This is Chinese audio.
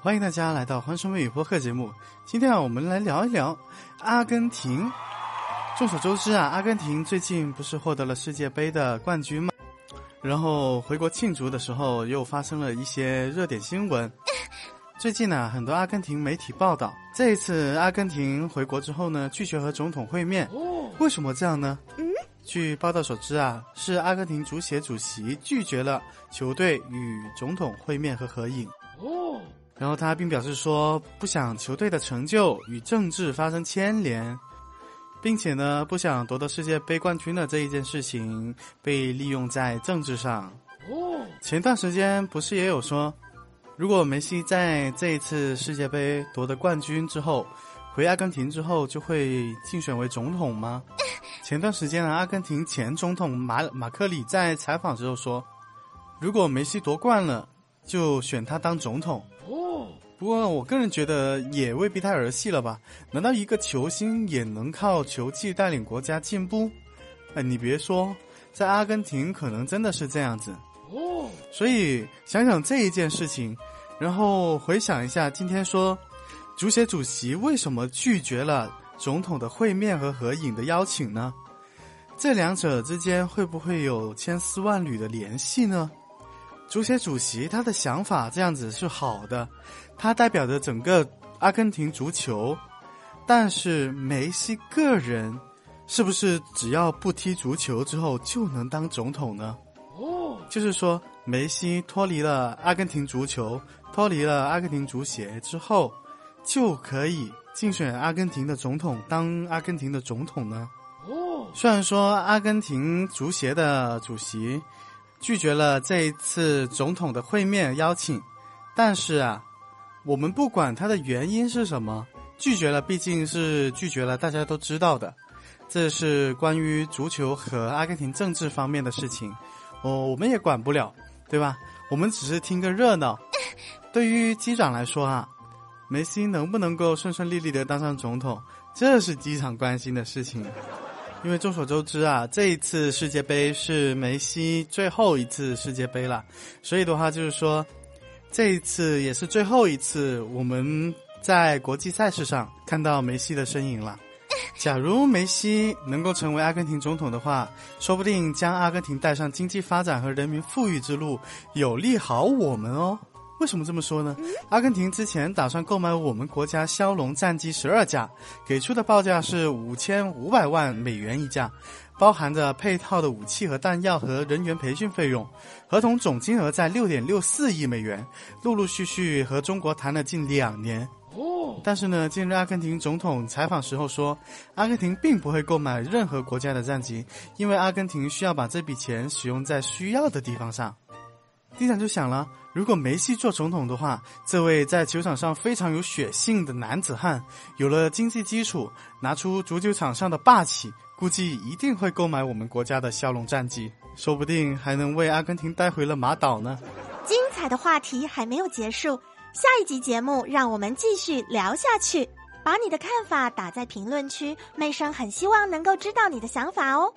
欢迎大家来到《欢声微语》播客节目。今天啊，我们来聊一聊阿根廷。众所周知啊，阿根廷最近不是获得了世界杯的冠军吗？然后回国庆祝的时候，又发生了一些热点新闻。最近呢，很多阿根廷媒体报道，这一次阿根廷回国之后呢，拒绝和总统会面。为什么这样呢？据报道所知啊，是阿根廷足协主席拒绝了球队与总统会面和合影。哦，然后他并表示说，不想球队的成就与政治发生牵连，并且呢，不想夺得世界杯冠军的这一件事情被利用在政治上。哦，前段时间不是也有说，如果梅西在这一次世界杯夺得冠军之后，回阿根廷之后就会竞选为总统吗？前段时间呢，阿根廷前总统马马克里在采访时候说，如果梅西夺冠了，就选他当总统。哦，不过我个人觉得也未必太儿戏了吧？难道一个球星也能靠球技带领国家进步？哎，你别说，在阿根廷可能真的是这样子。哦，所以想想这一件事情，然后回想一下今天说，足协主席为什么拒绝了？总统的会面和合影的邀请呢？这两者之间会不会有千丝万缕的联系呢？足协主席他的想法这样子是好的，他代表着整个阿根廷足球。但是梅西个人是不是只要不踢足球之后就能当总统呢？哦，就是说梅西脱离了阿根廷足球，脱离了阿根廷足协之后，就可以。竞选阿根廷的总统，当阿根廷的总统呢？哦，虽然说阿根廷足协的主席拒绝了这一次总统的会面邀请，但是啊，我们不管他的原因是什么，拒绝了毕竟是拒绝了，大家都知道的，这是关于足球和阿根廷政治方面的事情，哦，我们也管不了，对吧？我们只是听个热闹。对于机长来说啊。梅西能不能够顺顺利利的当上总统，这是机场关心的事情。因为众所周知啊，这一次世界杯是梅西最后一次世界杯了，所以的话就是说，这一次也是最后一次我们在国际赛事上看到梅西的身影了。假如梅西能够成为阿根廷总统的话，说不定将阿根廷带上经济发展和人民富裕之路，有利好我们哦。为什么这么说呢？阿根廷之前打算购买我们国家枭龙战机十二架，给出的报价是五千五百万美元一架，包含着配套的武器和弹药和人员培训费用，合同总金额在六点六四亿美元。陆陆续续和中国谈了近两年。哦，但是呢，近日阿根廷总统采访时候说，阿根廷并不会购买任何国家的战机，因为阿根廷需要把这笔钱使用在需要的地方上。队长就想了。如果梅西做总统的话，这位在球场上非常有血性的男子汉，有了经济基础，拿出足球场上的霸气，估计一定会购买我们国家的骁龙战机，说不定还能为阿根廷带回了马岛呢。精彩的话题还没有结束，下一集节目让我们继续聊下去。把你的看法打在评论区，妹生很希望能够知道你的想法哦。